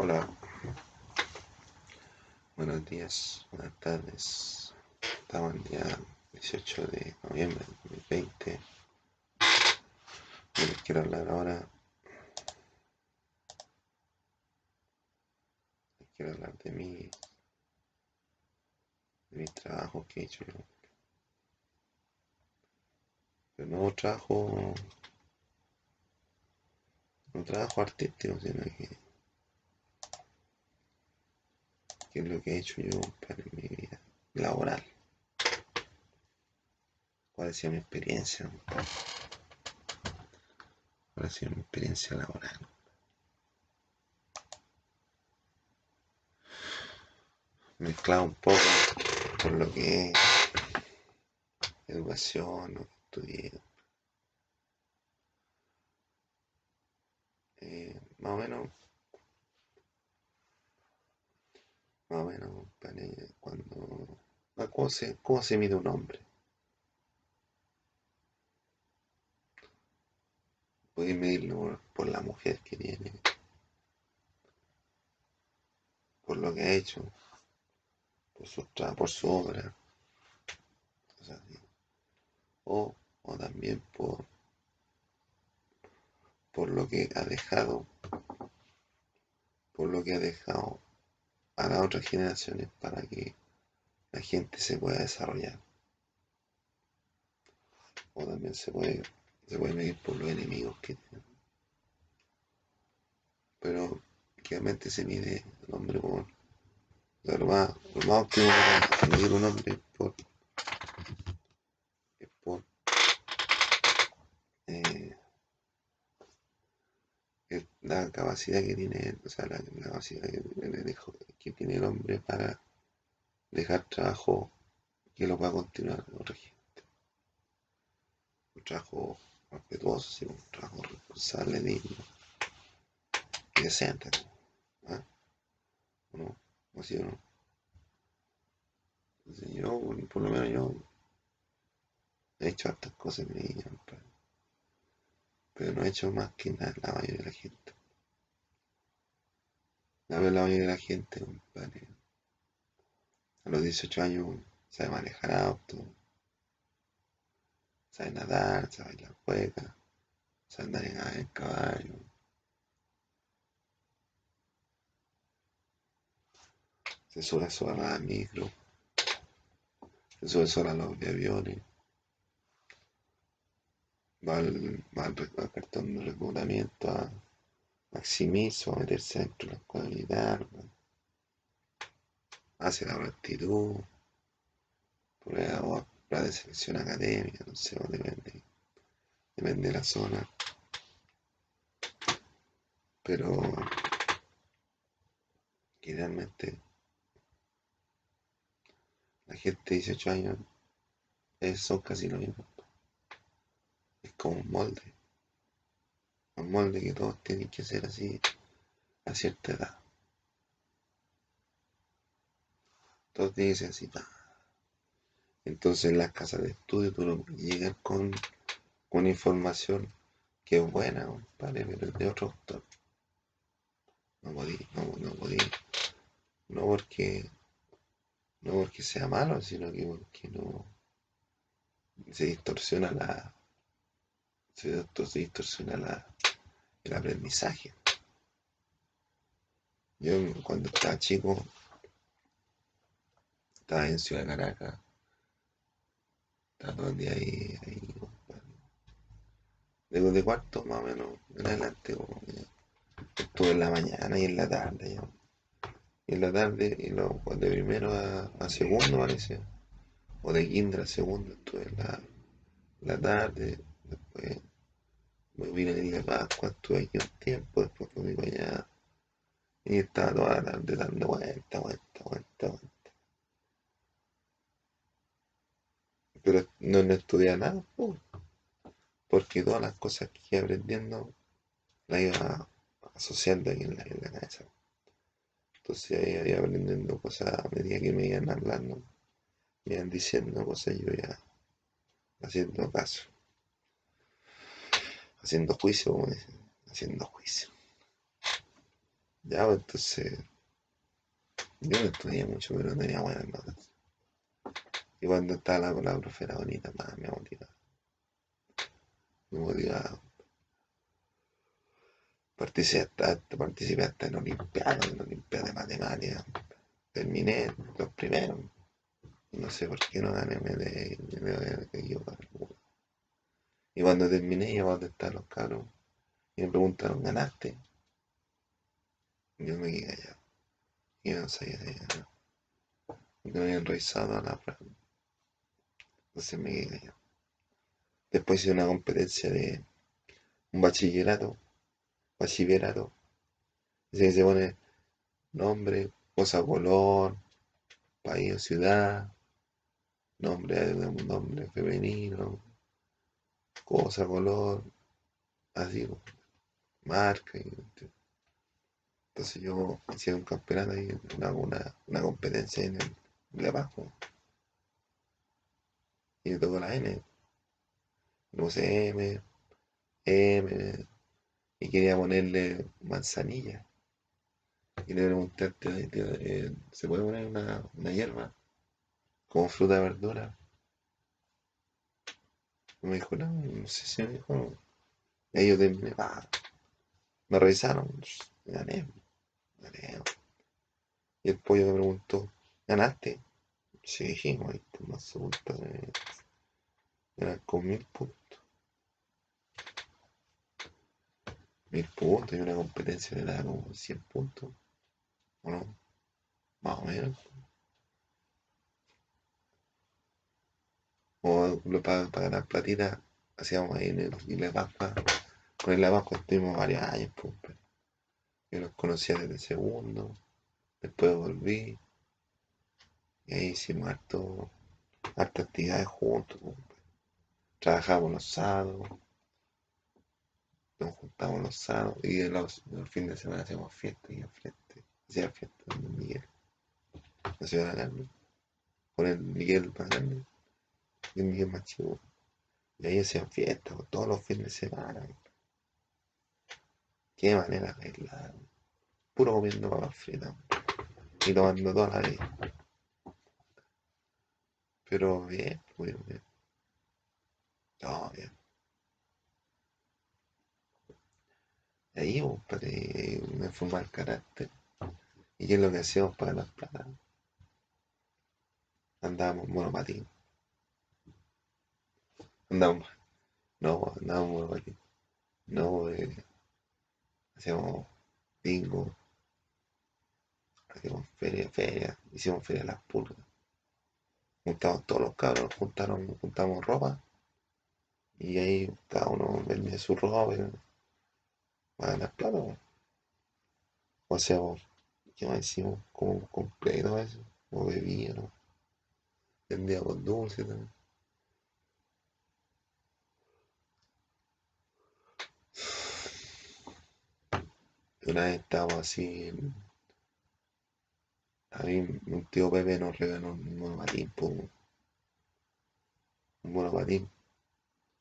Hola, buenos días, buenas tardes. Estamos el día 18 de noviembre de 2020. Y les quiero hablar ahora. Les quiero hablar de mi, de mi trabajo que he hecho yo. Pero no trabajo, no trabajo artístico, sino que que es lo que he hecho yo para mi vida laboral. ¿Cuál ha sido mi experiencia? ¿Cuál ha sido mi experiencia laboral? Mezclado un poco por lo que es educación, lo que estudié. Eh, más o menos más o menos, cuando... ¿Cómo se, ¿Cómo se mide un hombre? Podéis medirlo por la mujer que tiene, por lo que ha hecho, por su, por su obra, cosas. O, o también por, por lo que ha dejado, por lo que ha dejado a las otras generaciones para que la gente se pueda desarrollar. O también se puede, se puede medir por los enemigos que tienen. Pero realmente se mide el hombre por lo más, lo más óptimo para medir un hombre por, es por eh, la capacidad que tiene, o sea, la, capacidad que que tiene, el hombre para dejar trabajo que lo pueda continuar otra gente. Un trabajo respetuoso, un trabajo responsable, digno y decente. ¿ah? ¿O no? ¿O sí o no? Entonces yo, por lo menos yo, he hecho hartas cosas en mi vida, pero no he hecho más que nada la mayoría de la gente. La mayoría de la gente, compadre, a los 18 años sabe manejar auto, sabe nadar, sabe bailar juega, sabe andar en, el caballo. Se sube sola a micro, se sube sola a los aviones va al, cartón de reclutamiento a maximizo, meterse dentro de la militar, hace la aptitud, prueba la de selección académica, no sé, depende, depende de la zona. Pero generalmente la gente de 18 años son casi lo mismo es como un molde. Un molde que todos tienen que ser así a cierta edad. Todos tienen que ser así. Entonces en las casas de estudio tú no llegas con, con información que es buena, ¿vale? pero de otro autor. No podí, no, no podí. No porque, no porque sea malo, sino que porque no se distorsiona la, se, distorsiona el aprendizaje. Yo cuando estaba chico, estaba en Ciudad de Caracas, estaba todo el día ahí, ahí de, cuarto más o menos en adelante, estuve en la mañana y en la tarde. Y en la tarde, y lo, de primero a, segundo parece, o de quinto a segundo estuve en la, la tarde, después me vine a Isla Pascua, estuve tiempo, después fui para allá. Y estaba toda la tarde dando vuelta, vuelta, vuelta, vuelta. Pero no, no estudiaba nada, porque todas las cosas que iba aprendiendo las iba asociando aquí en la, en la cabeza. Entonces ahí iba aprendiendo cosas a medida que me iban hablando, me iban diciendo cosas, yo ya haciendo caso haciendo juicio, haciendo juicio. Ya, pues, entonces. Yo no estudié mucho, pero tenía buenas notas. Y cuando estaba la, la profe bonita, más me motivaba. Me motivaba. Participé hasta, participé hasta en Olimpiadas, en Olimpiadas de Matemáticas. Terminé los primeros. No sé por qué no gané, me de, me de equivocar. Y cuando terminé, iba a donde estaban los cabros. Y me preguntaron, ¿ganaste? Yo me quedé callado. Y yo no sabía de ganar. Porque no habían revisado la prueba. Entonces me quedé callado. Después hice una competencia de un bachillerato. Bachillerato. Dice que se pone nombre, cosa, color, país o ciudad, nombre nombre femenino, cosa, color, así, marca. Y, entonces yo hacía un campeonato y una, una, una competencia en el de abajo. Y me tocó la N. Le puse M, M, y quería ponerle manzanilla. Y le pregunté eh, ¿se puede poner una, una hierba? Como fruta de verdura. Me dijo, no, no sé si me dijo, no. Y ahí yo terminé, pa. Me revisaron, gané, gané. Y el pollo me preguntó, ¿ganaste? Sí, ahí por más puntos. Eran con mil puntos. Mil puntos y una competencia le da como 100 puntos. ¿O no? Más o menos. O para, para ganar platita, hacíamos ahí en el Isla Pascua. Con el Pascua estuvimos varios años, pues, yo los conocía desde el segundo, después volví, y ahí hicimos harto, harta actividades juntos, pues, trabajábamos los sábados, nos juntábamos los sábados, y los, los fines de semana hacíamos fiestas y al frente, hacía fiestas con Miguel, la ciudad de la Carmen, con el Miguel más grande más chico. Y ahí hacían fiestas pues, todos los fines de semana. Qué manera de arreglar. Puro comiendo papas fritas. Y tomando toda la vida. Pero bien, muy bien. Todo bien. Ahí, compadre, me formaba el carácter. ¿Y qué es lo que hacíamos para las plata? Andábamos en monopatín. Andábamos, no, monopatín. No, eh, hacíamos bingo, hacíamos feria, feria, hicimos feria de las pulgas. Juntamos todos los cabros, juntaron, juntamos ropa y ahí cada uno vendía su ropa y para ganar plata. po. O hacíamos, ¿qué más hicimos? Como completo eso, o bebía, ¿no? Vendíamos dulces también. Una vez estábamos así, a mí un tío Pepe nos regaló un monopatín, un monopatín,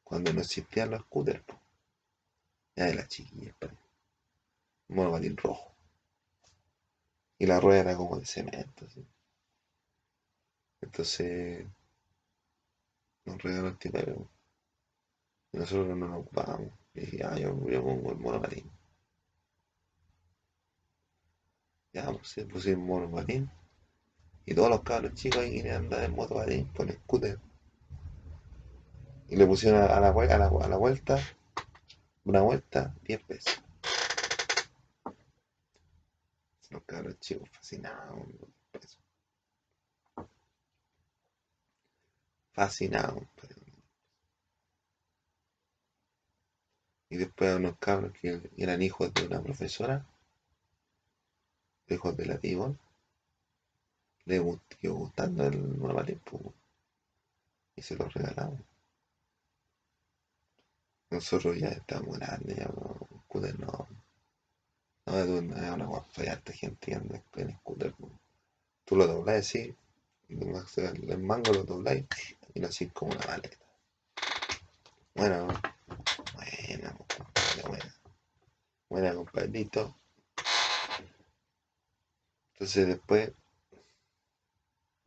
cuando no existían los scooters, po. Ya de las chiquillas, parece. Un monopatín rojo. Y la rueda era como de cemento, así. Entonces nos regaló el tío Pepe. Y nosotros no nos ocupábamos. Y dije, ah, yo, yo pongo el monopatín. Ya, pues puso el. Y todos los cabros chicos ahí querían andar en motopatín por el scooter. Y le pusieron a la, a la, a la vuelta, una vuelta, 10 pesos. Los cabros chicos fascinados con los 10 pesos. Fascinados. Y después a unos cabros que eran hijos de una profesora, hijos de la les gustó gustando el monopatín, pues, y se lo regalamos. Nosotros ya estábamos grandes, ya scooter no. No, es una, guapa, hay harta gente que anda en. Tú lo doblás hacer el mango lo dobláis y lo como una maleta. Bueno, pues, compadre, buena. Buena, compadrito. Entonces después,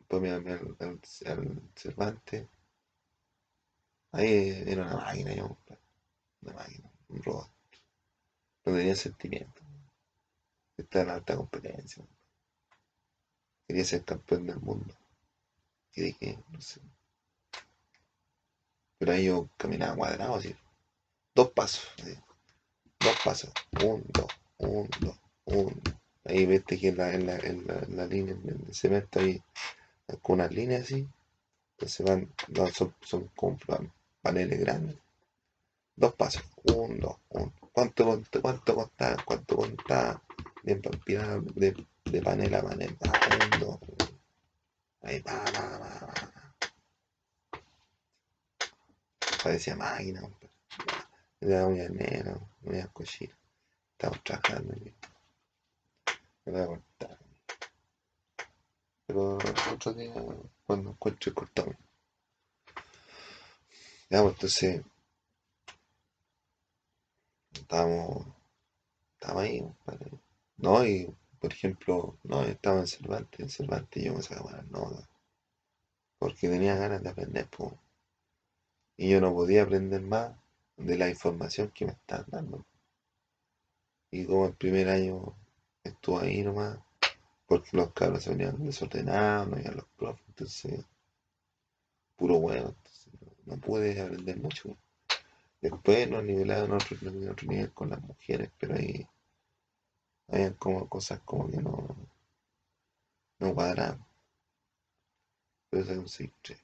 llamé al, al, al Cervantes. Ahí era una máquina, yo. Una máquina, un robot. No tenía sentimiento. Estaba en alta competencia. Quería ser campeón del mundo. Y dije, no sé. Pero ahí yo caminaba cuadrado, así. Dos pasos. Dos pasos. Un, dos, un, dos, un. Ahí viste que en la, en la, en la, la línea, en el ahí, con unas líneas así. Entonces van, son, son como pa- paneles grandes. Dos pasos. Un, dos, un. ¿Cuánto, cuánto, cuánto costaba? ¿Cuánto contaba? De, de, de panel a panel. Ah, un, dos. Ahí, pa, pa, pa, pa. Parecía máquina, compadre. Era negra, cochina. Estamos trabajando. Voy a cortar. Pero otro día, cuando encuentre cortamos. Ya, pues entonces, estábamos, estábamos ahí. No, y por ejemplo, no, estaba en Cervantes, en Cervantes yo me sacaba las notas. Porque tenía ganas de aprender, pues. Y yo no podía aprender más de la información que me estaban dando. Y como el primer año estuve ahí nomás, porque los cabros se venían desordenados, no iban los profes, entonces, puro huevo, entonces no, pude aprender mucho. Después nos nivelaron a otro, otro nivel con las mujeres, pero ahí habían como cosas como que no, no cuadraban. Pero eso es un 6-3.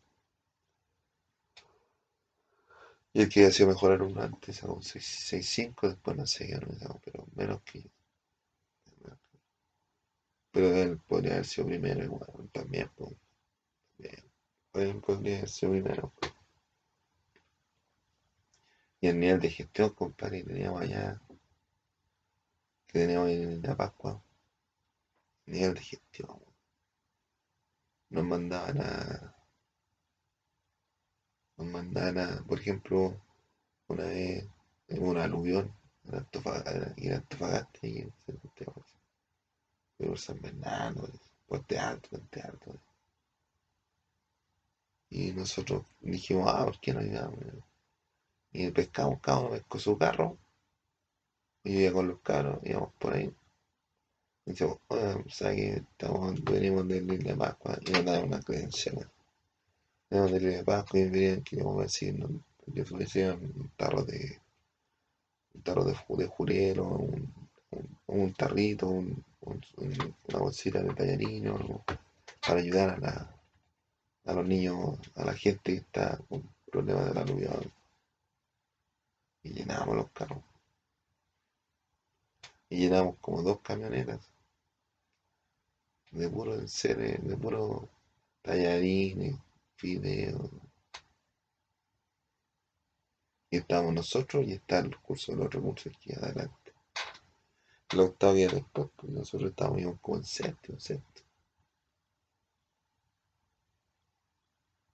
Y el que había sido mejor alumno antes sacó un 6-5, después no sé no pero menos que. Pero él podría haber sido primero igual, también, pues. Él podría haber sido primero. pues. Y el nivel de gestión, compadre, que teníamos allá, que teníamos en la Pascua, nivel de gestión. Nos mandaban a, nos mandaban a, por ejemplo, una vez en un aluvión en Antofagasta, en Antofagasta y en Santiago, por San Bernardo, Puente Alto, Puente Alto. Y nosotros dijimos, ah, ¿por qué no ayudamos? Y pescamos, cada uno pescó su carro, y yo con los carros, íbamos por ahí. Y decíamos, oye, ¿sabes que estamos, venimos del Isla de Pascua? Y nos daban una credencial. Venimos del Isla de Pascua y venían que íbamos a ver si nos le ofrecían un tarro de, un tarro de, de jurero, un, un, un tarrito, un, un- un- una bolsita de tallarino, algo, para ayudar a, la, a los niños, a la gente que está con problemas de la aluvión. Y llenábamos los carros. Y llenamos como dos camionetas de puro enseres, de puro tallarines, fideos. Y estábamos nosotros y está el curso del otro curso que adelante. El octavo día después, pues nosotros estábamos como en séptimo, séptimo.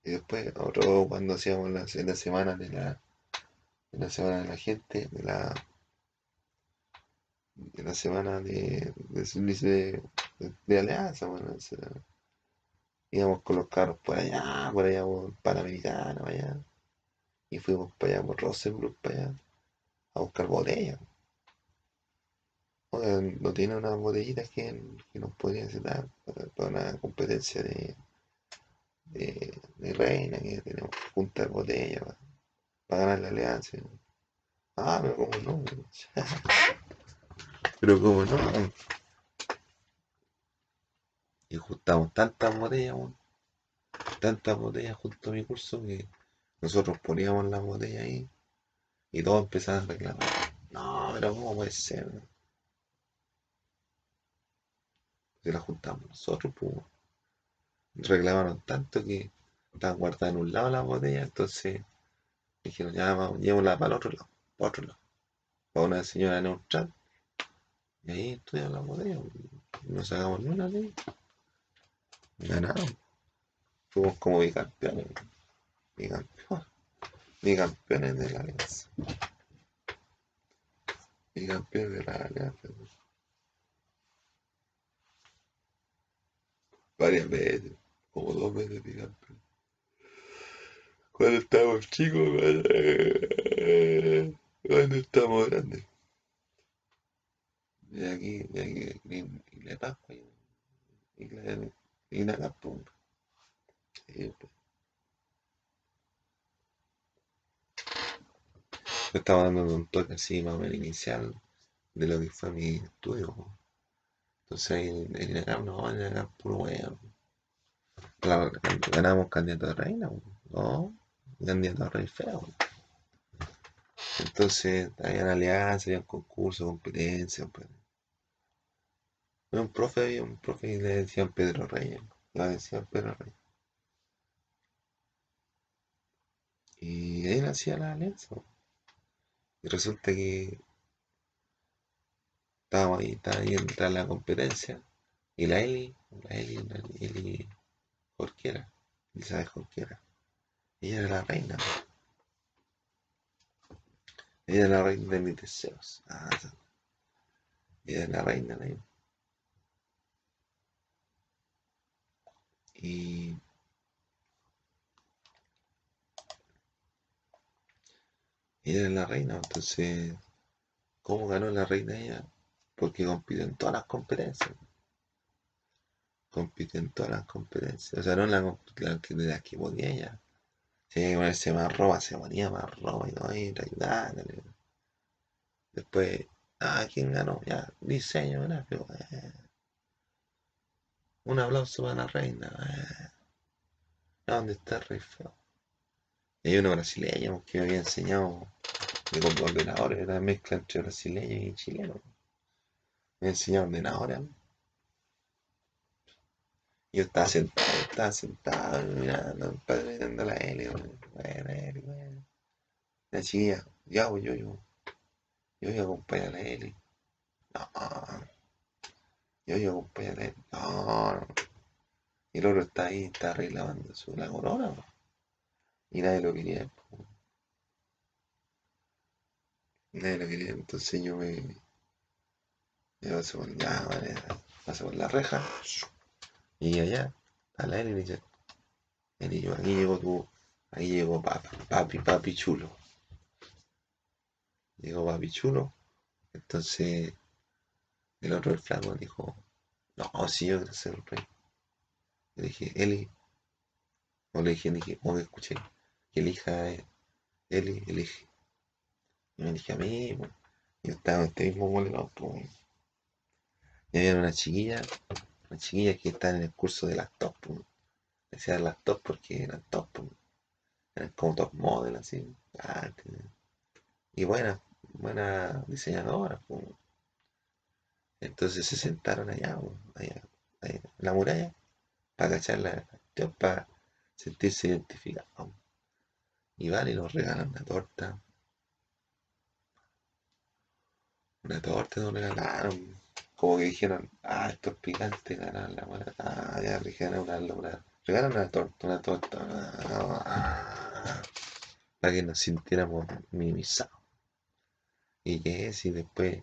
Y después, otro cuando hacíamos la, en la semana de la, de la semana de la gente, de la, de la semana de, de, de, de- alianza, bueno, o sea, íbamos con los carros por allá, por allá por Panamericana, allá. Y fuimos para allá por Rosenbrook, para allá, a buscar botellas. No tiene unas botellitas que, que nos podrían dar para, una competencia de, de, reina, que tenemos que juntar botellas para, para ganar la alianza. Ah, pero cómo no, pero cómo no. Y juntamos tantas botellas, weón, tantas botellas junto a mi curso que nosotros poníamos las botellas ahí y todos empezaban a reclamar. No, pero cómo puede ser, si las juntamos nosotros, pues. reclamaron tanto que estaban guardadas en un lado las botellas, entonces dijeron, ya vamos, llevémosla para el otro lado, para otro lado, para una señora neutral. Y ahí estudiamos las botellas, no sacamos ni una de ellas. Ganaron. Fuimos como bicampeones, bicampeones, bicampeones de la alianza. Bicampeones de la alianza. Varias veces, como dos veces, digamos. Cuando estamos chicos, cuando estamos grandes. De aquí, de aquí, y le Pascua y la, y la Capumba. Estaba dando un toque así más o menos inicial de lo que fue mi estudio. Entonces ahí en INACAP no, en puro weón. Ganamos candidato de reina, no, candidato a rey feo. Entonces habían alianzas, habían concursos, competencias. Un profe, un profe le decían Pedro Reyes, le decían Pedro Reyes. Y él hacía la alianza. Y resulta que estábamos ahí, estaba ahí en la competencia. Y la Eli, la Eli, la Eli Jorquera, Elizabeth Jorquera, ella era la reina. Ella era la reina de mis deseos. Ah, ella era la reina de Y ella era la reina, entonces, ¿cómo ganó la reina ella? Porque compitió en todas las competencias. Compitió en todas las competencias. O sea, no en la, la, de las que podía ella. Si que ponerse más ropa, se ponía más ropa y no, y ayudándole. Después, ah, ¿quién ganó? Ya, diseño gráfico. Eh. Un aplauso para la reina. Eh. ¿Dónde está el rey feo? Y hay uno brasileño que me había enseñado de los ordenadores, era mezcla entre brasileño y chileno. Me enseñado ordenadores. Yo estaba sentado, estaba sentado mirando mirando la L, bueno, L, bueno. La chiquilla, ya voy yo, yo. Yo voy a acompañar a la L. No. Yo voy a acompañar a la L. No, no. Y el otro está ahí, está arreglando su, la corona. Y nadie lo quería. Nadie lo quería, entonces yo me. Me paso por la, paso por la reja. Y allá, a la L y dice, aquí llegó tu, aquí llegó papi, papi, papi chulo. Llegó papi chulo. Entonces, el otro, el flaco, dijo, no, si yo quiero ser rey. Le dije, Eli. O le dije, dije, o escuché, que elija Eli, elige. Y me dije a mí, bueno, yo estaba en este mismo pues. Y había una chiquilla, una chiquilla que está en el curso de las top, pues. Decía las top porque eran top, pues. Eran como top model, así. Ah, y buena, buena diseñadora, pues. Entonces se sentaron allá, allá, allá en la muralla para cachar la para sentirse identificados. Y vale, nos regalan una torta. Una torta nos regalaron. Como que dijeron, ah, esto es picante, ganan la buena. Ah, ya dijeron una, una, regalan una torta, una torta. Ah, para que nos sintiéramos minimizados. Y que es, y después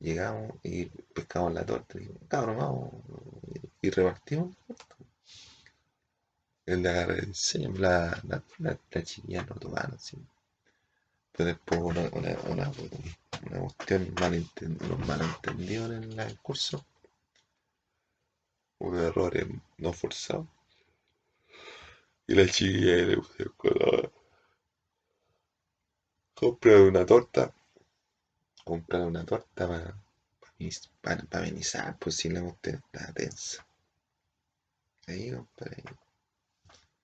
llegamos y pescamos la torta. Y cabrón, vamos. Y repartimos la torta diseño, la, la, la, la chiquilla no tocaban así. Después una, una, una, una cuestión malentendido, unos malentendidos en el curso, unos errores no forzados. Y la chiquilla le una torta. Comprar una torta para, para, para, amenizar, pues si la cuestión está tensa. Ahí, compadre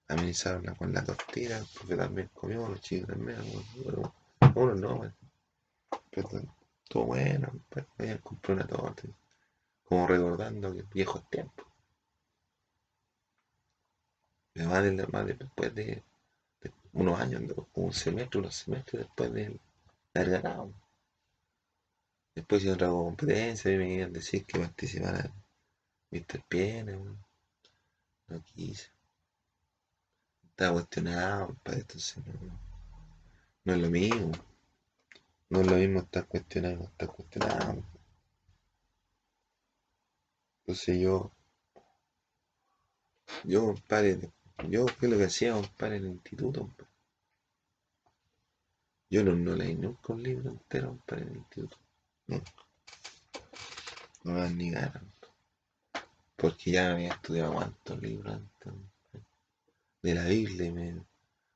amenizaron con la tortilla, profe también comió, los chicos también, uno no, bueno. pero todo bueno, pues a comprar una torta, como recordando que viejos tiempos. Además, de, más después de, unos años, un semestre, unos semestres después de haber ganado. Después hicieron otra competencia y me iban a decir que participara Mr. Piene, no quise está cuestionado, para entonces no, no es lo mismo. No es lo mismo estar cuestionado estar cuestionado. Entonces yo Yo, compadre, yo, ¿qué es lo que hacía, compadre, en el instituto? compadre? Yo no, no leí nunca un libro entero, compadre, en el instituto. Nunca. No me ganas. Porque ya había estudiado cuántos libros antes. De la Biblia me,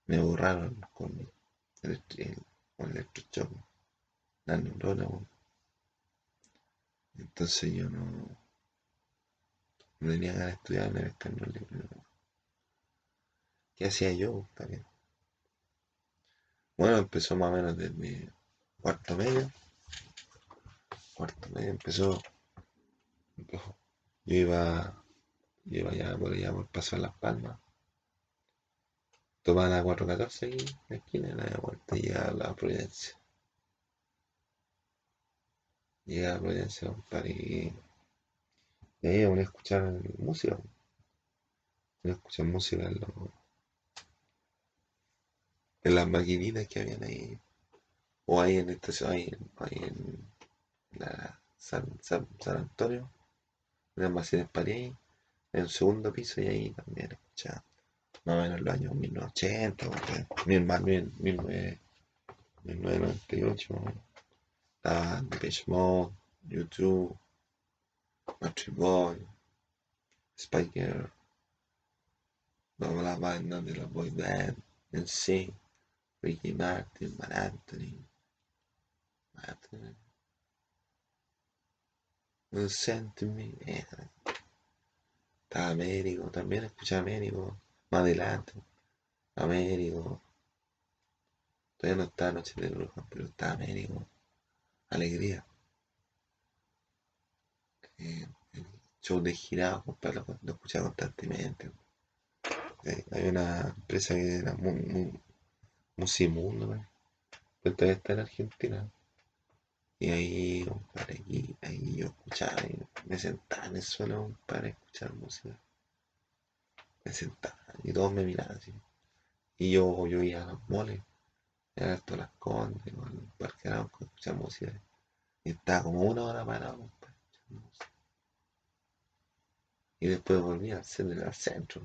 me borraron con el, el- el electrochoque. La neurona, weón. Entonces yo no, no tenía ganas de estudiar pescar un libro. no. ¿Qué hacía yo, compadre? Bueno, empezó más o menos desde cuarto medio. Cuarto medio empezó. Yo iba, yo iba ya por allá por Paso de las Palmas. Tomaba la 414 aquí, la esquina, la vuelta y a la Providencia. Llegaba a Providencia, compadre, y, y ahí ponía a escuchar música. Ponía a escuchar música en, los- en las maquinitas que habían ahí. O ahí en esta ahí, ahí en la San, San, San Antonio, en almacenes París, en el segundo piso, y ahí también escuchaba. Más o menos en los años 1980, o mil, más bien, 1900 1998, más o menos. Estaba Depeche Mode, YouTube, Country Boy, Spike Girl, todas las bandas de la boy band, NSYNC, Ricky Martin, Marc Anthony, Marc Anthony, Listen to me, eh, estaba Américo, también escuché Américo, más adelante, Américo, todavía no estaba Noche de Brujas, pero estaba Américo, Alegría, eh, el show de girado, compadre, lo, lo escuchaba constantemente. Eh, hay una empresa que era Musimundo, man, pero todavía está en Argentina. Y ahí, compadre, aquí, ahí yo escuchaba, y me sentaba en el suelo, compadre, escuchar música. Me sentaba y todos me miraban así. Y yo, yo iba a los moles, a todas las condes, o al parque Arauco, a escuchar música. Y estaba como una hora parado, compadre, música. Y después volví al centro, al centro.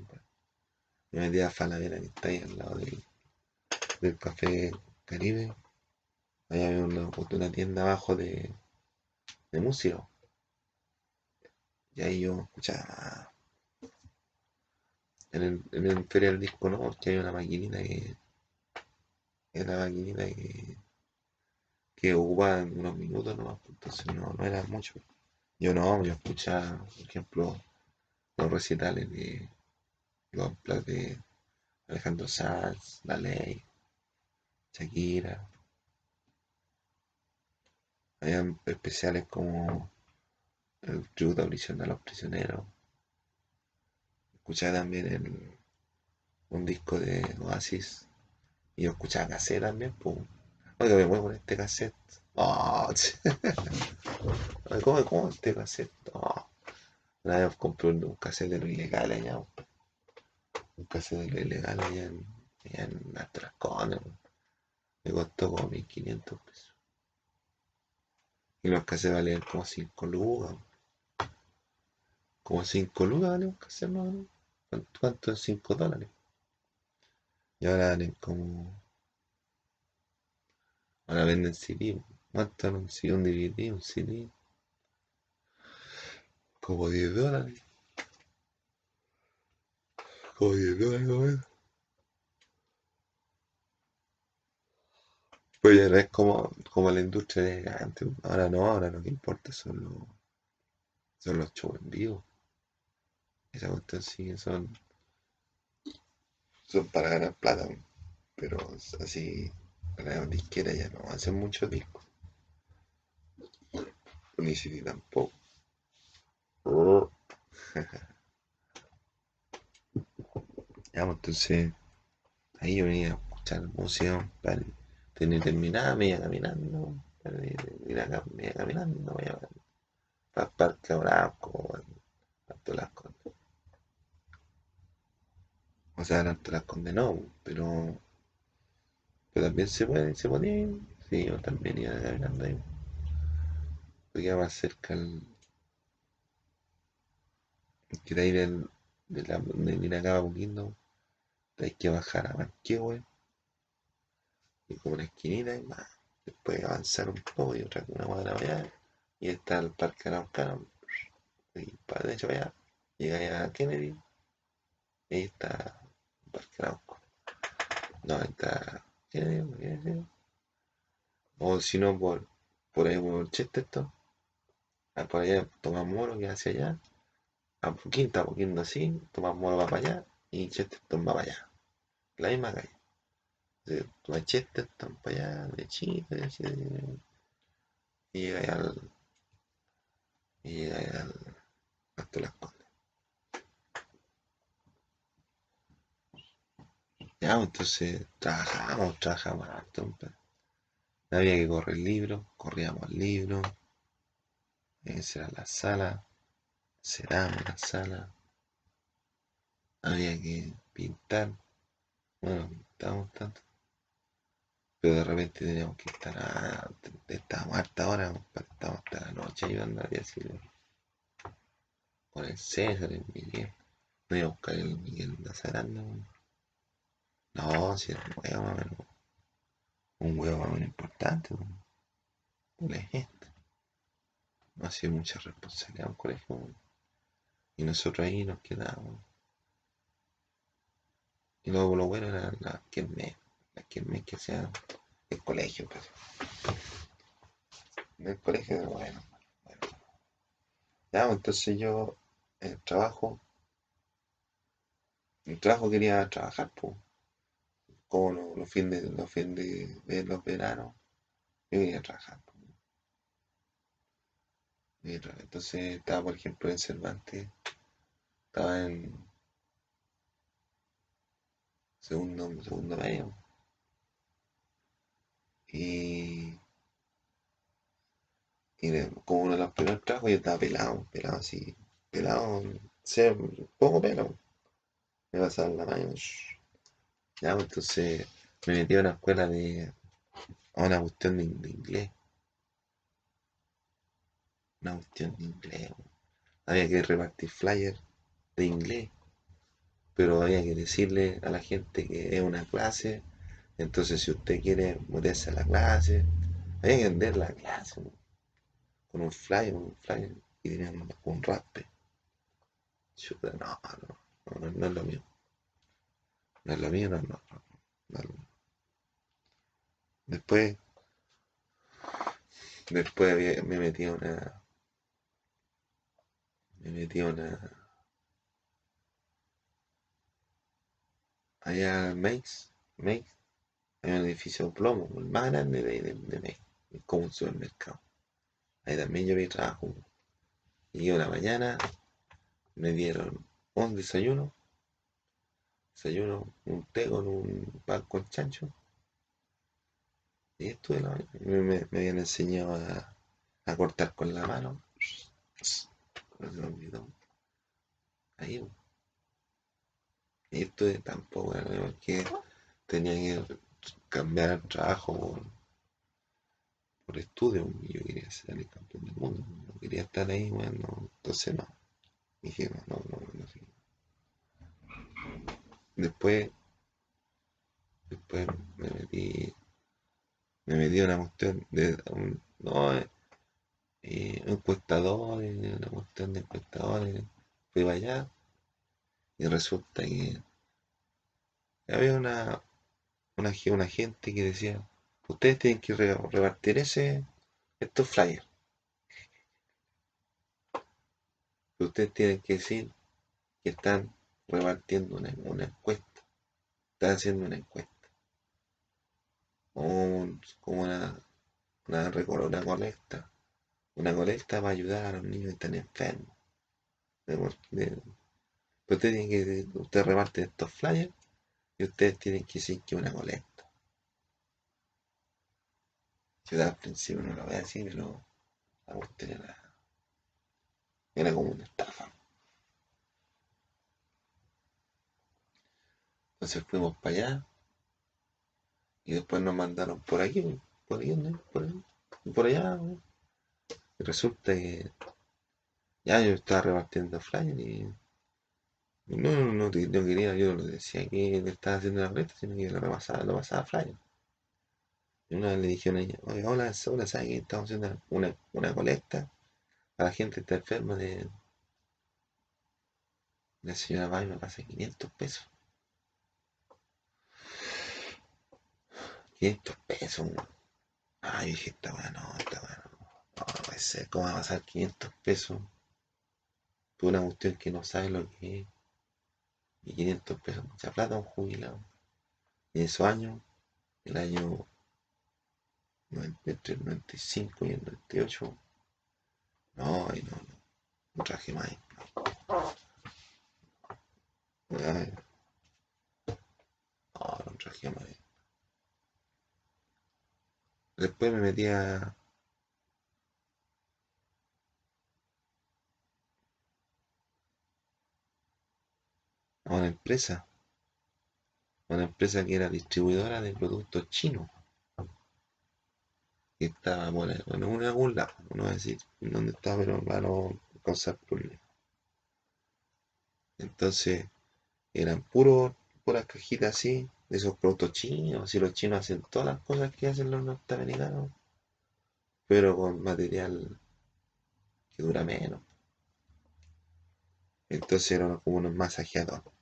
Me metí a Falavera, que está ahí al lado del, del Café Caribe. Ahí había una, una tienda abajo de, de música. Y ahí yo escuchaba. En el, en el Feria Disco Norte hay una maquinita que. Es la maquinita que. que ocupaba unos minutos nomás, pues, entonces no, no era mucho. Yo no, yo escuchaba, por ejemplo, los recitales de los amplas de Alejandro Sanz, La Ley, Shakira. Había especiales como el tributo a prisión a los prisioneros. Escuchaba también el, un disco de Oasis. Y yo escuchaba cassette también, pues. Oiga, me muevo con este cassette. Oh, ¿cómo, cómo este cassette? Oh. Una vez compré un, un cassette de lo ilegal allá. Un, cassette de lo ilegal allá en, allá en. Me costó como 1500 pesos. Y los cassettes valían como 5 lucas. Como 5 lucas vale un cassette, ¿no? ¿Cuánto, es 5 dólares? Y ahora valen como. Ahora venden CD. ¿Cuánto vale un CD? Un DVD, un CD. Como 10 dólares. Como 10 dólares, ¿no? Pues ya no es como, como la industria de antes. Ahora no, ahora lo que importa son los, son los shows en vivo. Esa cuestión sí son, son para ganar plata. Pero así, la disquera ya no hacen muchos discos. Ni CD tampoco. Ya, pues, entonces, ahí yo venía a escuchar música, para tener terminada, me iba caminando, para me iba caminando, me iba para Parque Arauco, a todas las cosas. O sea, te las condenó, pero, pero también se puede, se podía ir. Sí, yo también iba caminando ahí. Porque más cerca el. Queda ahí del, de, la, de ir acá a Puquindo, hay que bajar a Manquehue y como una esquinita y más. Después avanzar un poco y otra una cuadra para allá y está el Parque Araucano y para derecha para allá. Llega a Kennedy ahí está Parque ahí está Kennedy, O si no, por, por ahí por Chesterton. Ah, por allá Tomás Moro que hacia allá. A Quinta, Quinta así, Tomás Moro va para allá y Chesterton va para allá. La misma calle. Vas Chesterton para allá, derechito, derechito, y llega al. Y llega al. hasta las condes. Pues, entonces trabajamos, trabajamos harto. Había que correr el libro, corríamos el libro. Esa era la sala, cerramos la sala. Había que pintar. Bueno, pintábamos tanto. Pero de repente teníamos que estar a. Estábamos harta hora, estábamos hasta la noche ayudando a así. Con el César, el Miguel. Iba a buscar el Miguel Nazaranda. No, si era un huevo. Un huevo importante. Un gente. No hacía mucha responsabilidad un colegio. Y nosotros ahí nos quedábamos. Y luego lo bueno era la que me, la que me que sea el colegio, pues. El colegio, bueno, bueno. Ya, pues, entonces yo, el trabajo, el trabajo quería trabajar, pues. Como los, fines, los fines de, los veranos, yo quería trabajar. Pues. Entonces estaba, por ejemplo, en Cervantes, estaba en segundo, segundo medio. Y, y como uno de los primeros trabajos yo estaba pelado, pelado así, pelado, poco pelo. Me pasaba la mano. Ya, pues, entonces me metí a una escuela de. a una cuestión de, inglés. Una cuestión de inglés. Había que repartir flyers de inglés pero había que decirle a la gente que es una clase, entonces si usted quiere meterse a la clase, había que vender la clase con un flyer, un flyer y teníamos un raspe. no, no, no, no, es lo mío. No es lo mío, no, no, no, Después, después me metí a una, me metí a una allá en Meix, hay un edificio de plomo, el más grande de, de, de es como un supermercado. Ahí también yo vi trabajo. Y yo la mañana me dieron un desayuno, desayuno, un té con un pan con chancho. Y esto la me, me, me habían enseñado a, a, cortar con la mano. Ahí, y esto tampoco era porque tenía que cambiar el trabajo por, estudio. Y yo quería ser el campeón del mundo. No quería estar ahí, bueno, entonces no. Dije, no, no, no, no. Después, después me metí, me metí una cuestión de, un, no, eh, eh una cuestión de encuestadores. Fui allá y resulta que había una, una, una gente que decía, ustedes tienen que repartir ese, estos flyers. Ustedes tienen que decir que están repartiendo una, encuesta. Están haciendo una encuesta. como una, una, una colecta. Una colecta para ayudar a los niños que están enfermos. Pero usted tiene que, usted reparte estos flyers y ustedes tienen que decir que una colecta. Yo al principio no lo voy a decir, pero la cuestión era, era como una estafa. Entonces fuimos para allá y después nos mandaron por aquí, por ahí, por, ahí, por allá. Y resulta que ya yo estaba repartiendo flyers y No, no, no, no quería, yo no le decía que le estaba haciendo la presta, sino que lo repasaba, lo pasaba flyer. Y una vez le dijeron a ella, oye, hola, hola, ¿sabes que estamos haciendo una, una colecta para la gente que está enferma de... La señora va y me pasa 500 pesos. 500 pesos. Ay, dije, esta weá no, esta weá no. No, no puede ser, ¿cómo va a pasar 500 pesos? Por una cuestión que no sabe lo que es. Y 500 pesos, mucha plata, un jubilado. Y en esos años, el año 90 entre el 95 y el 98, no, ay, no, no, no traje más. Ay, no, no traje más. Después me metí a, una empresa, una empresa que era distribuidora de productos chinos, que estaba, bueno, en algún lado, no voy a decir dónde está, pero para no causar problemas. Entonces, eran puros, puras cajitas así, de esos productos chinos, y los chinos hacen todas las cosas que hacen los norteamericanos, pero con material que dura menos. Entonces eran como unos masajeadores.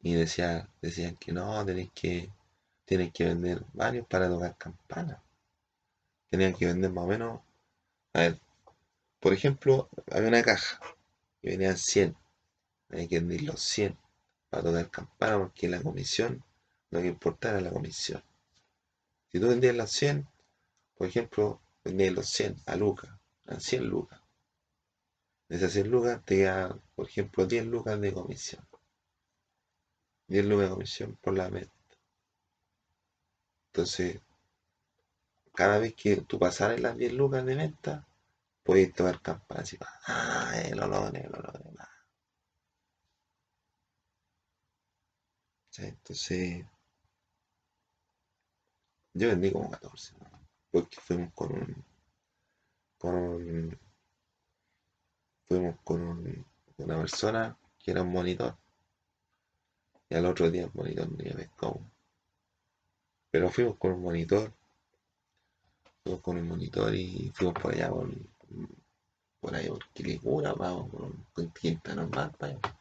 Y decía, decían que no, tenéis que, tienen que vender varios para tocar campanas. Tenían que vender más o menos. A ver, por ejemplo, había una caja y venían 100. Hay que vender los 100 para tocar campana porque la comisión, lo que importaba era la comisión. Si tú vendías los 100, por ejemplo, vendías los 100 a lucas, a 100 lucas. De esas 100 lucas te quedaban, por ejemplo, 10 lucas de comisión. 10 lucas de comisión por la venta. Entonces, cada vez que tú pasaras las 10 lucas de venta, podías tocar campana así, ah, el olor, el Entonces, yo vendí como 14, ¿no? porque fuimos con un, con un, fuimos con un- una persona que era un monitor, y al otro día el monitor no iba pescado. Pero fuimos con un monitor, fuimos con un monitor y fuimos por allá por, por ahí por Quilicura, vamos, por con Quinta Normal para allá,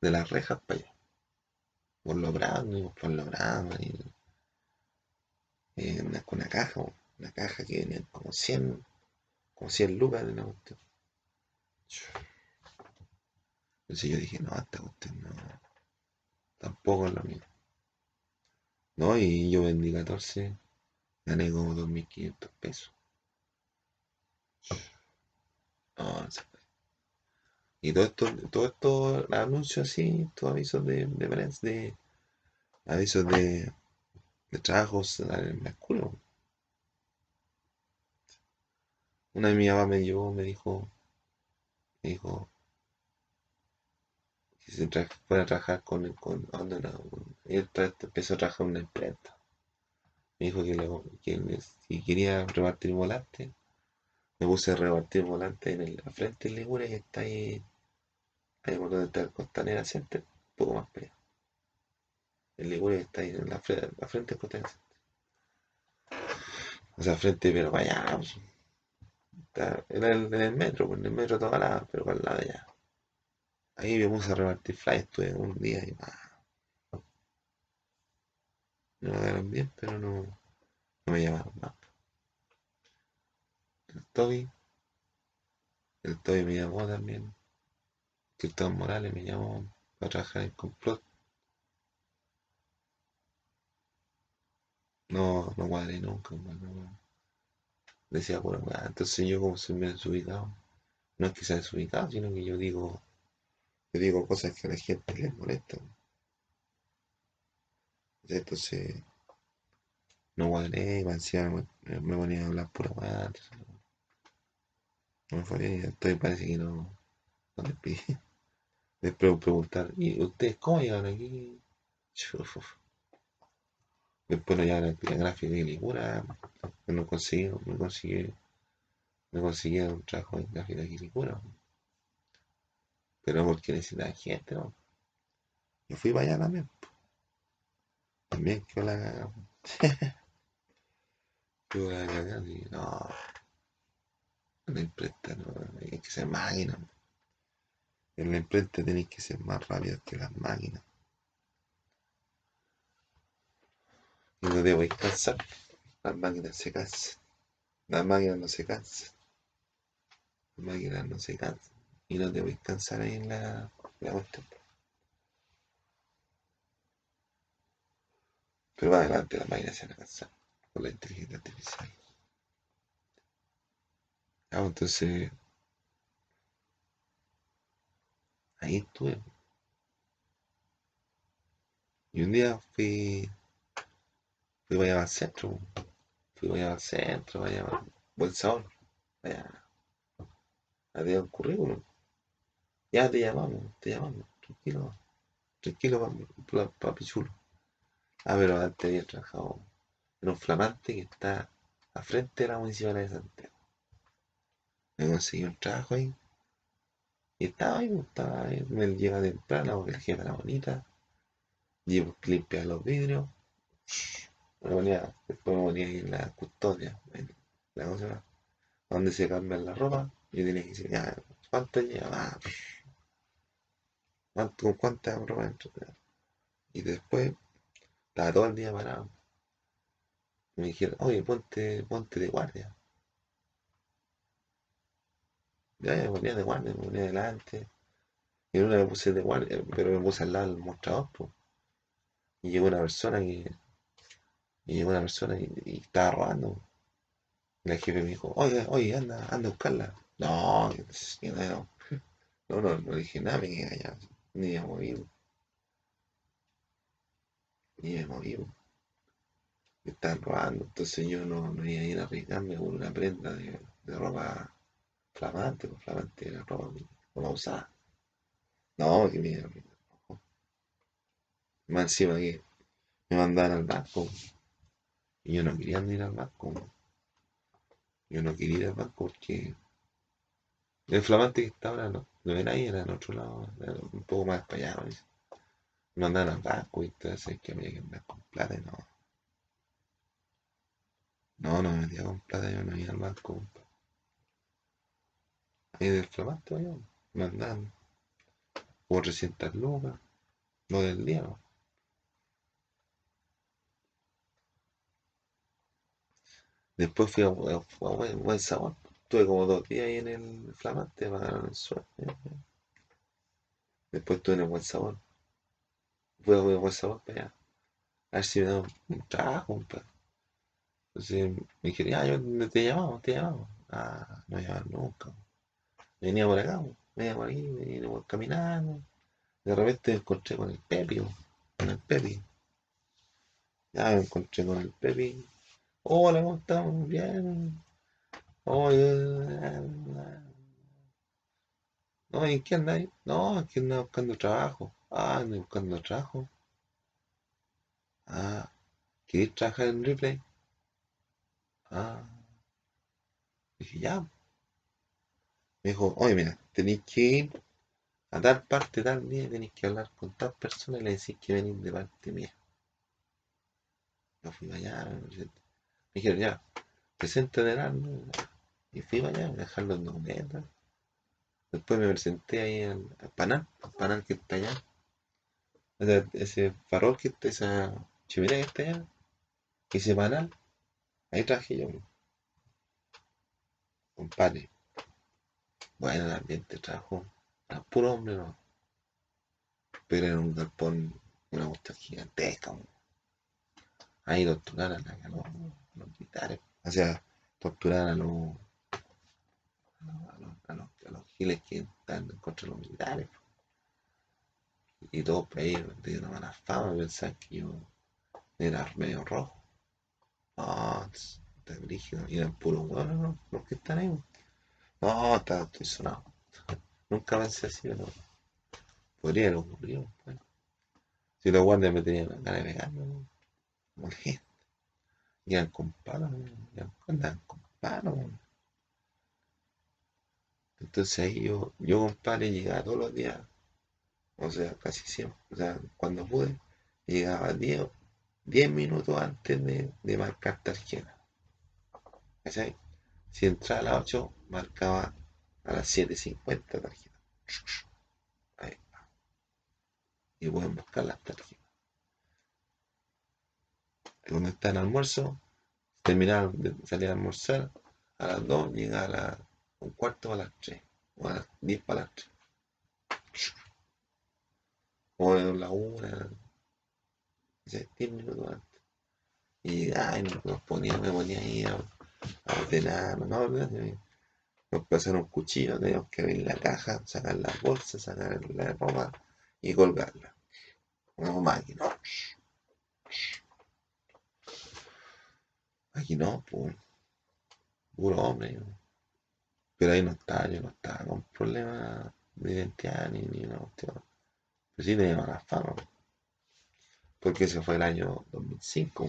de las rejas para allá, por los brazos, íbamos por los brazos, y, y una, una caja, una caja que venía como 100 como 100 lucas de la cuestión. Entonces yo dije, no, esta cuestión no, tampoco es lo mío. No, y yo vendí 14, gané como 2.500 pesos. No. Y todo esto, todo esto, anuncios así, estos avisos de, de prensa, de avisos de, de trabajos en la escuela. Una de mi mamá me llevó, me dijo, me dijo que se fuera a trabajar con, con, ¿a dónde era? Él empezó a trabajar en una imprenta. Me dijo que, le- que quería repartir volantes, me puse a repartir volantes en el, frente del Ligure que está ahí, ahí por donde está el Costanera Center, un poco más allá. El Ligure está ahí en la, la frente del Costanera Center. O sea, frente, pero allá, pues, está- era el- en el metro, pues en el metro toda la, pero para el lado de allá. Ahí me puse a repartir flyers, estuve un día y más. Me pagaron bien, pero no, no me llamaron más. El Toby, el Toby me llamó también. Cristóbal Morales me llamó para trabajar en complot. No, no cuadré nunca, no. Decía pura weá. Entonces yo como soy medio desubicado, no es que sea desubicado, sino que yo digo, yo digo cosas que a la gente les molestan. Entonces no cuadré me, me ponía a hablar weá. entonces, no fue y estoy parece que no, no despedí. Después preguntar, ¿y ustedes cómo llegan aquí? Después lo llevan a la gráfica y Quilicura, que no conseguí, me conseguí, me conseguí un trabajo en gráfica de Quilicura. Pero porque necesitan gente, ¿no? Yo fui para allá también. También que la cagamos. que la cagamos y no. La imprenta no, hay que ser máquina. En la imprenta tenéis que ser más rápido que las máquinas. Y no debo descansar. Las máquinas se cansan. Las máquinas no se cansan. Las máquinas no se cansan. Y no debo descansar ahí en la, la cuestión. Pero más adelante las máquinas se van a cansar con la inteligencia artificial. Ah, entonces ahí estuve. Y un día fui, fui allá al centro, fui allá al centro, vaya a buen sabor, vaya a dar un currículum. Ya te llamamos, te llamamos, tranquilo, tranquilo, papi chulo. Ah, pero antes había trabajado en un flamante que está a frente de la municipalidad de Santiago. Me conseguí un trabajo ahí. Y estaba ahí, pues, estaba ahí, me llega temprano porque la jefa era bonita. Llevo limpia los vidrios. Me ponía, después me ponía ahí en la custodia, la cosa, donde se cambian la ropa. Yo tenía que decir, ¿cuánto lleva? ¿Cuánto, ¿Con cuánta ropa dentro? Y después estaba todo el día parado. me dijeron, oye, ponte, ponte de guardia. Ya me ponía de guardia, me ponía delante. Y en una me puse de guardia, pero me puse al lado del mostrador, pues. Y llegó una persona que. Y llegó una persona y, estaba robando. Y la jefe me dijo, oye, oye, anda, anda a buscarla. No, no, no, no, no dije nada, me quedé allá, ni me moví. Ni me moví. Me estaban robando, entonces yo no, no iba a ir a arriesgarme con una prenda de, de ropa Flamante, pues flamante era ropa, ropa usada. No, que mierda. Más encima que me mandaban al banco. Y yo no quería ir al banco. Yo no quería ir al banco porque el flamante que estaba ahora no, no era ahí, era en otro lado, un poco más para allá. Me mandaban al banco y entonces que había que andar con plata y no. No, no me metía con plata, yo no iba al banco. Ahí del flamante, vaya, mandan por 300 lucas, lo del día, ¿no? Después fui a, buen, sabor. Estuve como dos días ahí en el flamante para el suelo. Después estuve en el buen sabor. Fui a buen sabor para allá. A ver si me da un trabajo, perro. Entonces me dijeron, yo te llamamos, te llamamos. Ah, no llamaron nunca. Venía por acá, venía por aquí, venía por caminando. De repente me encontré con el Pepi, con el Pepi. Ya me encontré con el Pepi. Hola, ¿cómo estamos? Bien. Oye, no, ¿en qué andáis? No, aquí ando buscando trabajo. Ah, ando buscando trabajo. Ah, ¿queréis trabajar en Ripley? Ah, dije, ya, me dijo, oye, mira, tenéis que ir a tal parte, tal día, tenéis que hablar con tal persona y le decís que venís de parte mía. Yo fui allá, me dijeron, ya, presente delante. Y fui allá, a dejar los documentos. Después me presenté ahí al, panal, al panal que está allá. ese farol que está, esa chimenea que está allá, ese panal, ahí traje yo. Compadre, bueno, el ambiente trabajo era puro hombre, ¿no? Pero era un galpón, una cuestión gigantesca. Ahí torturaron a, los, los, militares. O sea, torturaron a los, a los, a los, a giles que están contra los militares. Y todos por de una mala fama pensaban que yo era medio rojo. No, está rígido. Y eran puros huevos, ¿no? Los que están ahí. No, está, estoy sonado. Nunca pensé así, pero podría haber ocurrido. Si los guardias me tenían ganas de pegarme, ¿no? como gente. Iban con palos, andaban con. Entonces ahí yo, yo compadre, llegaba todos los días, o sea, casi siempre, o sea, cuando pude, llegaba 10, 10 minutos antes de, de marcar tarjeta. ¿Cachai? Si entraba a las 8, marcaba a las 7.50 tarjeta. Ahí. Y pueden buscar las tarjetas. Cuando está en almuerzo, terminaba de salir a almorzar, a las 2 llegaba a las un cuarto para las 3, o a las 10 para las 3. O a la 1, 10 minutos antes. Y ay, nos ponía, me ponía ahí a, a ordenar, no, ordenar, nos pasaron un cuchillo, teníamos que abrir la caja, sacar las bolsas, sacar la ropa y colgarla. Una máquina. Aquí no, pues. Puro hombre. Pero ahí no estaba, yo no estaba con problemas de identidad ni, ni una cuestión. Pero sí tenía mala fama. Porque ese fue el año 2005.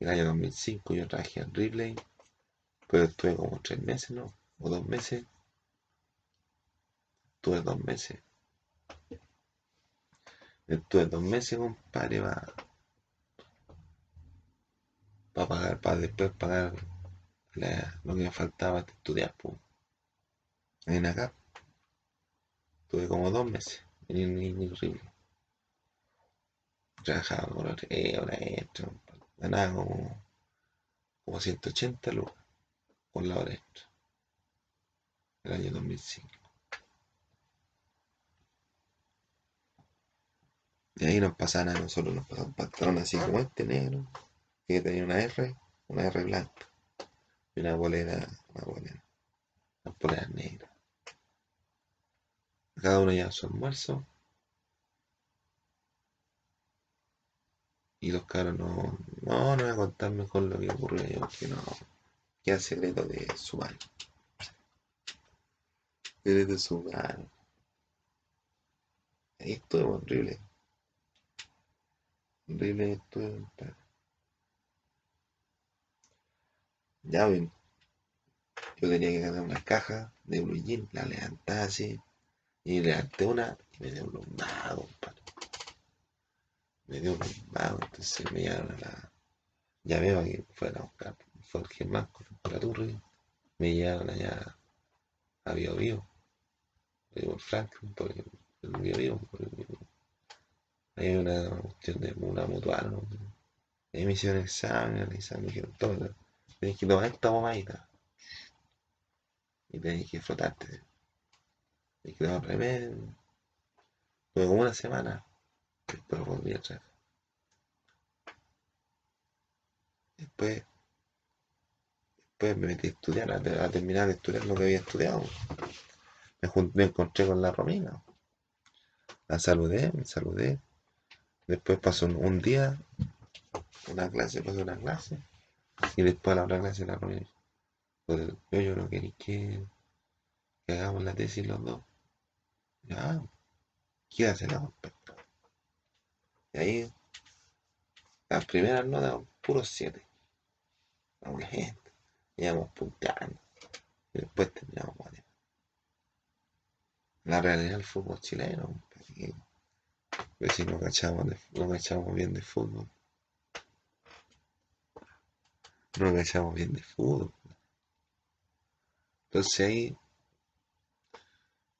El año 2005 yo trabajé en Ripley. Pero estuve como tres meses, ¿no? O dos meses. Estuve dos meses. Estuve dos meses, compadre, para pa pagar, para después pagar lo que me faltaba de estudiar. En acá. Tuve como dos meses en el horrible. Trabajaba por hora extra, ganaba como, como 180 lucas por la hora extra. El año 2005. Y ahí nos pasaban a nosotros, nos pasaban patrón así como este negro, que tenía una R, una R blanca, y una bolera, una bolera, una polera negra. Cada uno lleva su almuerzo. Y los caros no, no, no voy a contar mejor lo que ocurrió porque no, queda secreto de su mano. Secreto de su mano. Ahí estuve horrible. Horrible estuve, Ya ven, yo tenía que ganar una caja de blue jean, la levantaba así, y levanté una y me dio un lumbado, compadre. Me dio un lumbado, entonces me llevaron a la. Ya veo que fuera a buscar, fue el Germán con la torre, me llevaron allá a Bio Bio, por Franklin, por el Bio, ahí hay una cuestión de una mutual, ¿no? Ahí me hicieron examen, examen, me todo, tenés que tomar esta pomadita y tenés que frotarte y quedó remedio. Tuve como una semana. Después volví a trabajar. Después, después me metí a estudiar, a, terminar de estudiar lo que había estudiado. Me, me encontré con la Romina. La saludé, me saludé. Después pasó un, día, una clase, pasó una clase. Y después a la otra clase la Romina. Pues, yo, yo no quería que, que hagamos la tesis los dos. Ya, ¿qué hace la respecto? Y ahí, las primeras notas, puros siete. La gente, íbamos punteando. Y después terminamos mal. La realidad del fútbol chileno, pues si no cachamos, no cachamos bien de fútbol. No cachamos bien de fútbol. Entonces ahí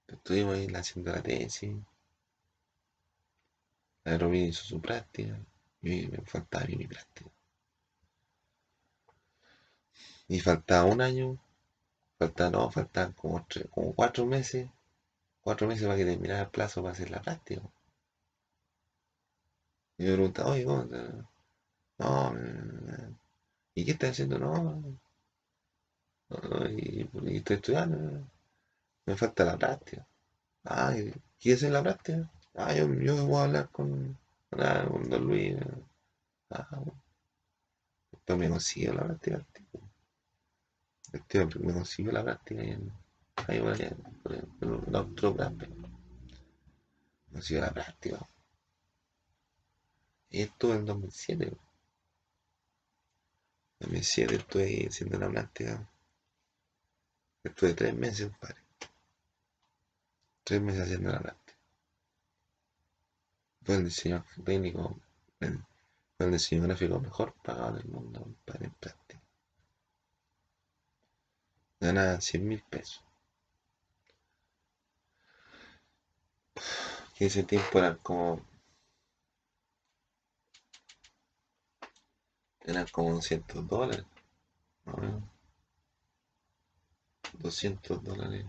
Estuvimos ahí haciendo la tesis. La Romina hizo su práctica. Y me faltaba mi práctica. Y faltaba un año. Faltaba, no, faltaban como, como cuatro meses. Cuatro meses para que terminara el plazo para hacer la práctica. Y me preguntaba, oye, ¿cómo? No, ¿y qué estás haciendo? No, y, estoy estudiando. Me falta la práctica. Ah, ¿quieres hacer la práctica? Ah, yo, yo voy a hablar con, con, Don Luis. Ah, bueno. Después me consiguió la práctica. Tío me consiguió la práctica ahí voy a el otro grande. Me consiguió la práctica. Y estuve en 2007. En 2007 estuve haciendo la práctica. Estuve tres meses, padre. tres meses haciendo la práctica. Fue el diseño técnico, fue el diseño gráfico mejor pagado del mundo para en práctica. Ganaba 100 mil pesos. Que ese tiempo eran como. Eran como 200 dólares. Más o menos. 200 dólares.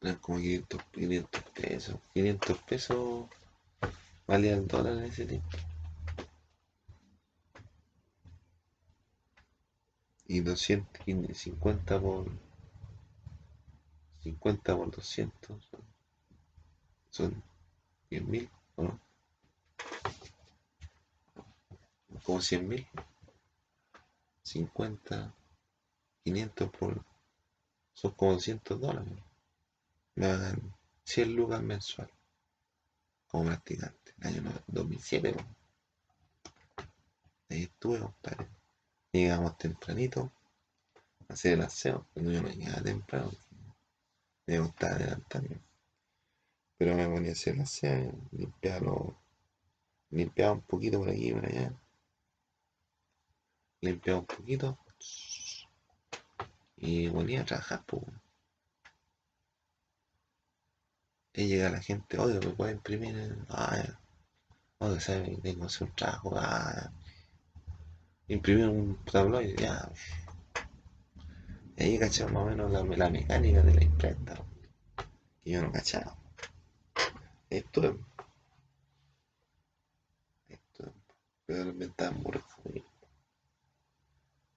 Eran como 500, 500 pesos. 500 pesos valía el dólar en ese tiempo. Y 250 por 50 por 200 son, son 10 mil, ¿o no? Como 100 mil. 50, 500 por... Son como 200 dólares. Me pagan 100 lucas mensual como practicante. El año 2007. ¿no? Ahí estuve, compadre. Llegamos tempranito a hacer el aseo. Cuando yo no llegaba temprano, me gustaba adelantarme. Pero me ponía a hacer el aseo, limpiarlo, limpiaba un poquito por aquí y por allá. Limpiaba un poquito y volvía a trabajar. Y llega la gente, oye, ¿me puede imprimir? Ah, oye, ¿sabe? Tengo que hacer un trabajo. Ah, imprimir un tabloide, ya. Y ahí cachaba más o menos la, la mecánica de la imprenta, que yo no cachaba. Esto es. Esto es. Pero lo inventaban puros cagüines.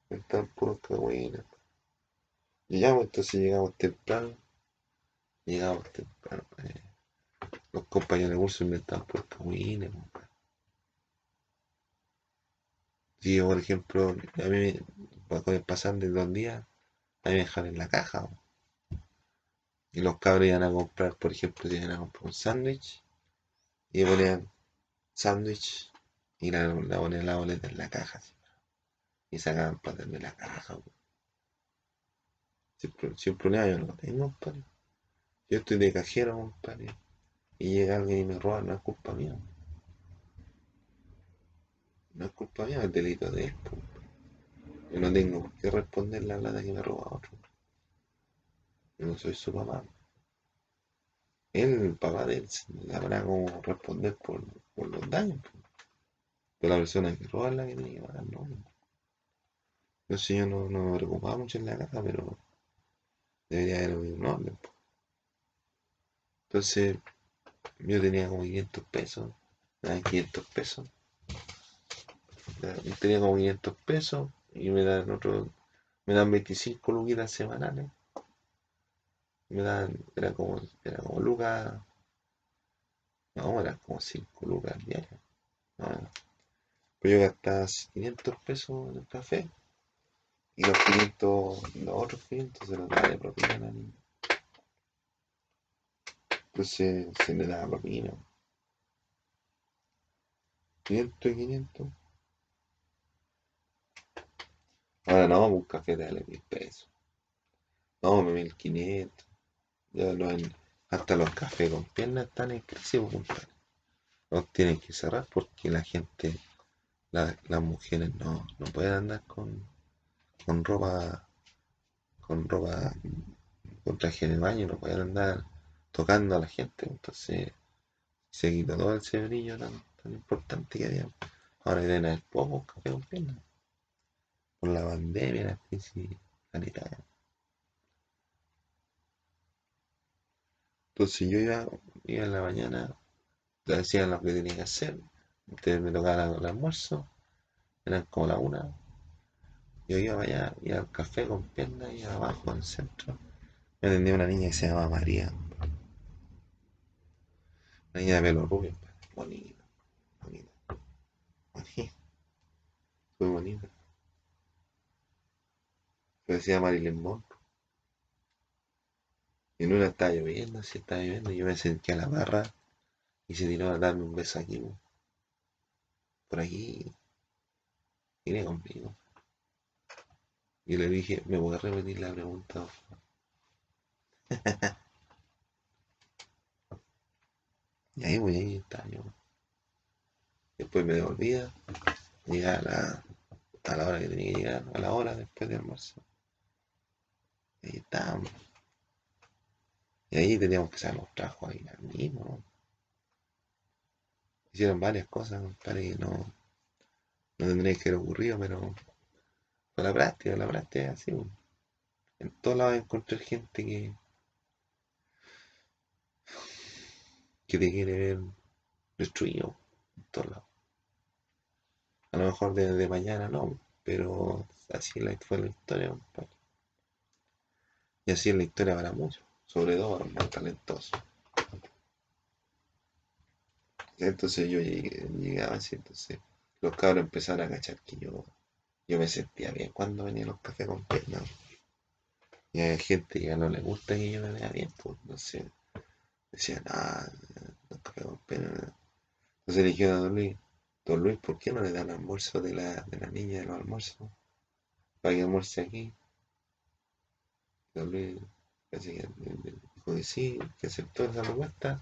Inventaban puros cagüines. Pues, entonces llegamos temprano. Llegamos temprano. eh, Los compañeros de curso inventaban puros cagüines. Si yo, por ejemplo, a mí me pasan de dos días, a dejan en la caja. Y los cabros iban a comprar, por ejemplo, iban a comprar un sándwich y ponían sándwich y la, la ponían la boleta en la caja. Y sacaban plata de la caja. po. Pro- sin problema yo no lo tengo, compadre. Yo estoy de cajero, compadre. Y llega alguien y me roba, no es culpa mía. No es culpa mía, es delito de él. po. Yo no tengo por qué responder la plata que me roba otro. Yo no soy su papá. Él, el papá de él, habrá como responder por, por los daños. po. Pero la persona que roba es la que tiene que pagar, no. Entonces yo no, no me preocupaba mucho en la casa, pero debería haber habido un orden. po. Entonces yo tenía como 500 pesos, me dan 500 pesos. Tenía como 500 pesos y me dan otro, me dan 25 luquitas semanales. Me dan, era como, era como lucas, no, eran como 5 lucas diarias. No, no. Pues yo gastaba 500 pesos en el café y los 500, los otros 500 se los daba de propina a la niña. Entonces se le daba propina. 500 y 500. Ahora no, un café te vale mil pesos. No, 1500. Ya no hay- hasta los cafés con piernas están en crisis, pues, compadre. Los tienen que cerrar porque la gente, la- las mujeres no, no pueden andar con, con ropa, con ropa, con traje de baño, no pueden andar tocando a la gente. Entonces se quitó todo ese brillo tan, tan importante que había. Ahora deben haber pocos cafés con piernas. Por la pandemia, la crisis sanitaria. Entonces yo iba, iba en la mañana, hacía lo que tenía que hacer, entonces me tocaba el almuerzo, eran como la una, yo iba allá, iba al café con piernas, y abajo el centro, me atendía una niña que se llamaba María, una niña de pelo rubio, bonita, bonita, bonita, muy bonita, se decía Marilyn Monroe, y en una estaba lloviendo, así estaba lloviendo, yo me senté a la barra, y se tiró a darme un beso aquí, por aquí, vine conmigo. Y le dije, ¿me puedes repetir la pregunta? por favor?". y ahí, pues, ahí está yo. Después me devolvía, llegaba a la, a la hora que tenía que llegar, a la hora después del almuerzo. Estábamos. Y ahí teníamos que hacer los trabajos ahí mismo. Hicieron varias cosas, compadre, que no, no tendría que haber ocurrido, pero con la práctica, la práctica es así. ¿no? En todos lados encontrar gente que, que te quiere ver destruido, en todos lados. A lo mejor desde mañana no, pero así fue la historia, compadre. Y así es la historia para muchos, sobre todo para los más talentosos. Entonces yo llegaba así, entonces los cabros empezaron a cachar que yo, me sentía bien cuando venían los cafés con piernas. Y hay gente que no le gusta que yo me vea bien, pues no sé. Decían, ah, los cafés con piernas. Entonces le dijeron a Don Luis, Don Luis, ¿por qué no le dan almuerzo de la, de la niña de los almuerzos? Para que almuerce aquí. Luis parece que dijo que sí, que aceptó esa propuesta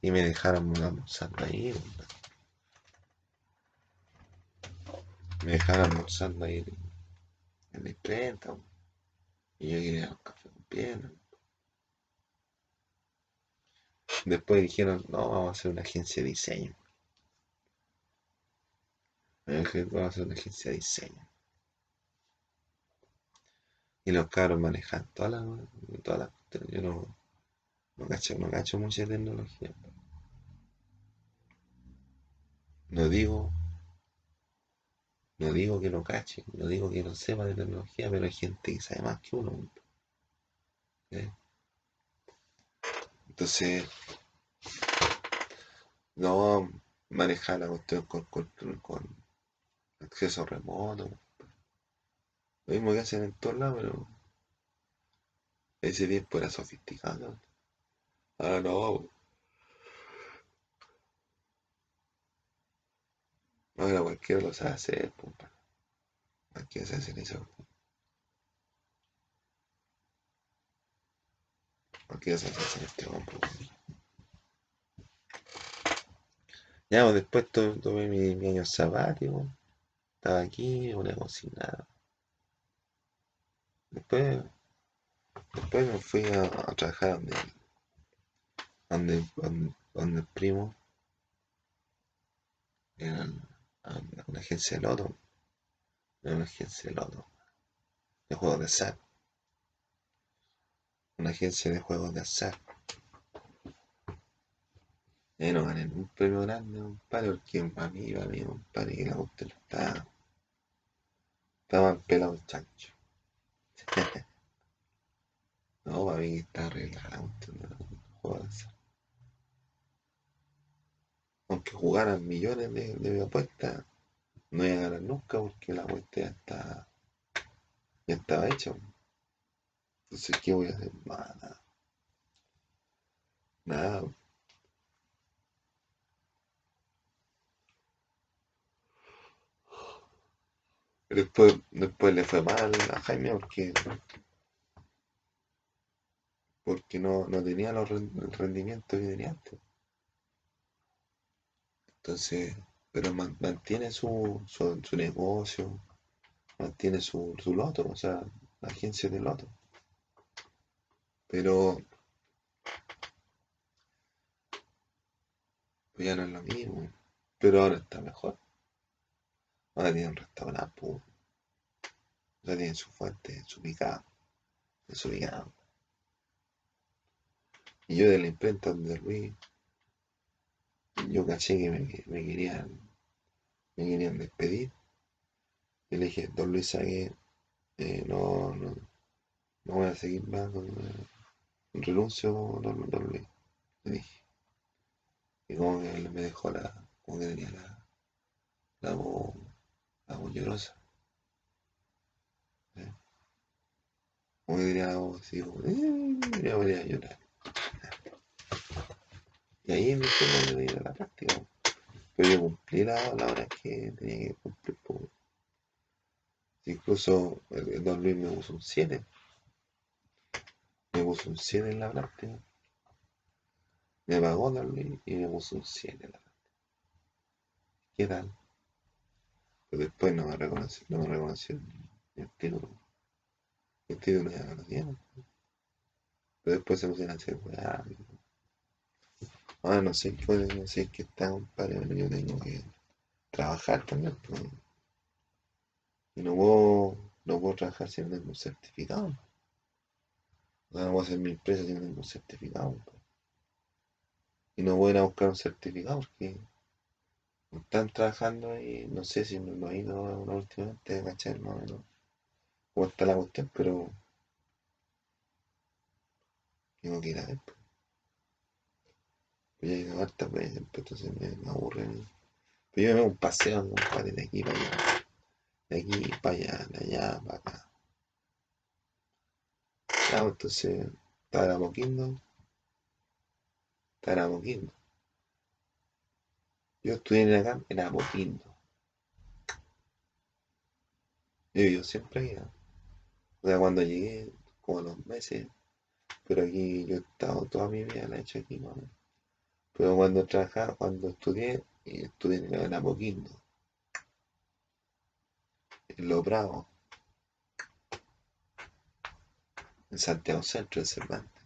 y me dejaron almorzando ahí. Me dejaron almorzando ahí en la imprenta. Y yo quería un café con pierna. Después dijeron, no, vamos a hacer una agencia de diseño. Vamos a hacer una agencia de diseño. Y los cabros manejan todas las toda la, yo no, no cacho, no cacho mucha tecnología. No digo, no digo que no cache, no digo que no sepa de tecnología, pero hay gente que sabe más que uno. ¿eh? Entonces, no manejar la cuestión con, con, con acceso remoto. Lo mismo que hacen en todos lados, pero ese tiempo era sofisticado. Ahora no. Ahora cualquiera lo sabe hacer, pumpa. Cualquiera se hace eso. Cualquiera se hace este hombre. Ya, pues después tuve mi, mi año sabático. Estaba aquí, no voy a cocinar. Después, después me fui a, trabajar donde, donde, donde, el primo, en, en una agencia de loto, en una agencia de loto, de juegos de azar, una agencia de juegos de azar. Y no gané un premio grande, compadre, porque para mí, para mí, compadre, que la usted está, estaba pelado el chancho. No, para mí está arreglado. No Aunque jugaran millones de, de apuestas, no iba a ganar nunca porque la apuesta ya está ya estaba hecha. Entonces, ¿qué voy a hacer? Nada. Nada. Después, después le fue mal a Jaime porque, porque no, no tenía los, el rendimiento que tenía antes. Entonces, pero mantiene su, su, negocio, mantiene su, su loto, o sea, la agencia de loto. Pero ya no es lo mismo. Pero ahora está mejor. Ahora tiene un restaurante, pues. Ahora tiene su fuente, su picado, su picado. Y yo de la imprenta de Luis, yo caché que me, querían, me querían despedir. Y le dije, don Luis, que eh, no, no, no voy a seguir más con renuncio, don, don Luis. Le dije. Y como que él me dejó la, como que tenía la, la voz, llorosa. ¿Eh? La voz así, como, eh, voy a llorar. Y ahí fue de ir a la práctica. Pero yo cumplí la, la hora que tenía que cumplir. Pues. Incluso el, don Luis me puso un 7. Me puso un 100 en la práctica. Me pagó Luis y me puso un 100 en la práctica. ¿Qué tal? Pero después no me reconoció, no me reconoció el título. El título ya no lo. Pero después se pusieron a hacer weá. Ahora no sé qué puede, no sé qué está, compadre, pero yo tengo que trabajar también. Pues. Y no puedo, no trabajar si no tengo un certificado. O sea, no puedo hacer mi empresa si no tengo un certificado. Pues. Y no voy a buscar un certificado porque están trabajando y no sé si no lo he ido últimamente, ¿cachai? Más o menos cómo está la cuestión, pero tengo que ir a ver. Voy a ir a hartas veces, entonces me, me aburren. Pero yo me hago un paseo, compadre, de aquí para allá. De aquí para allá, de allá para acá. Ya, pues, entonces, estaba Moquindo. Estaba Moquindo. Yo estudié en acá en Apoquindo. Yo siempre ahí. O sea, cuando llegué, como a los meses, pero aquí yo he estado toda mi vida, la he hecho aquí, más Pero cuando trabajaba, cuando estudié, estudié en Apoquindo, en Lo Bravo, en Santiago Centro, en Cervantes,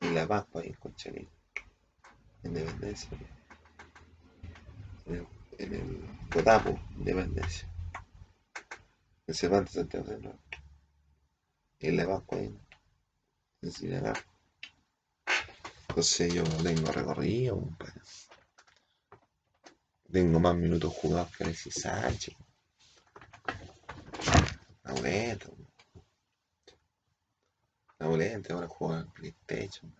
en La Pascua, ahí en Conchalí, en Independencia en el, Cotapo, Independencia. En Cervantes, Santiago Centro. Y en la Pascua, en, en Entonces yo tengo recorrido, Tengo más minutos jugados que Alexis Sánchez. Abuelito. Abuelito, ahora juego al PlayStation.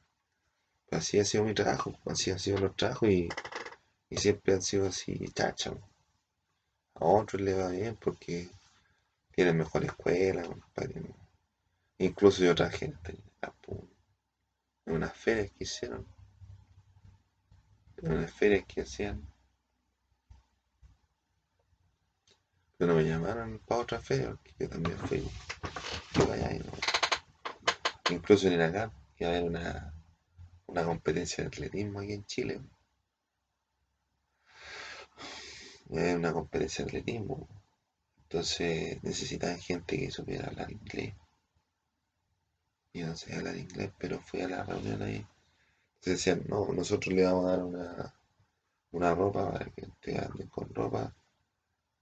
así ha sido mi trabajo, así ha sido los trabajos y y siempre han sido así, chacha. A otros les va bien porque tienen mejor escuela, Incluso yo traje en unas ferias que hicieron, en unas ferias que hacían. Pero me llamaron para otra feria, porque yo también fui. Incluso en acá iba a haber una, una competencia de atletismo aquí en Chile. Es una competencia de atletismo. Entonces necesitaban gente que supiera hablar inglés. Yo no sé hablar inglés, pero fui a la reunión ahí. Entonces decían, no, nosotros le vamos a dar una, una ropa para que te anden con ropa.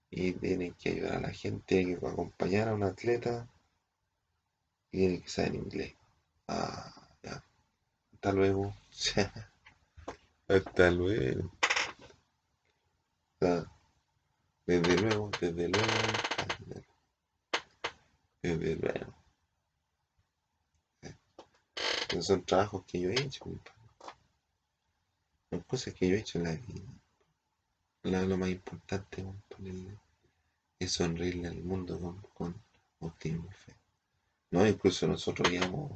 Y tienen que ayudar a la gente que va a acompañar a un atleta. Y tienen que saber inglés. Ah, ya. Hasta luego. Hasta luego. Desde luego, desde luego, desde luego. Esos son trabajos que yo he hecho, compadre. Son cosas que yo he hecho en la vida. Lo, más importante, compadre, es sonreírle al mundo con, con optimismo y fe. No, incluso nosotros íbamos,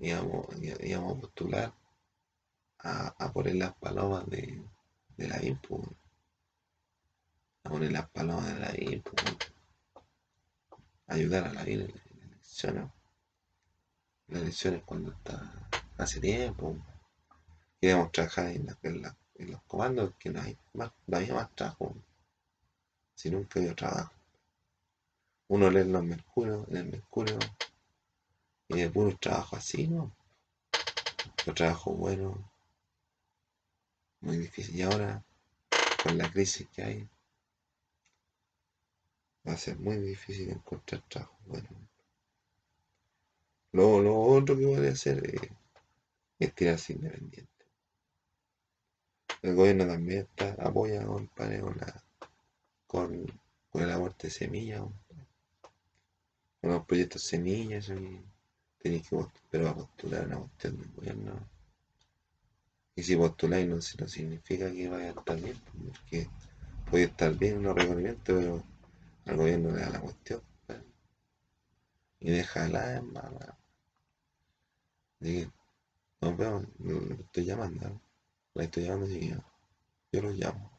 íbamos, íbamos a postular a, a poner las palomas de, de la INPU poner las palomas de la vida, ayudar a la vida en las elecciones. Las elecciones cuando está hace tiempo. Queríamos trabajar en, los comandos, que no, hay más, no había más trabajo. Si nunca había trabajo. Uno lee los mercurios, en el mercurio, y de puro trabajo así, ¿no? Los trabajos buenos, muy difícil. Y ahora, con la crisis que hay, va a ser muy difícil encontrar trabajo bueno. Lo, lo otro que voy a hacer es, es tirarse independiente. El gobierno también está, apoya con, con, con el aborto de semillas, con los proyectos semillas, tenéis que pero a postular una cuestión del gobierno. Y si postuláis no, no significa que vaya a estar bien, porque puede estar bien en los pero al gobierno le da la cuestión y deja la mala. Así nos vemos, estoy llamando, la estoy llamando así yo, yo lo llamo.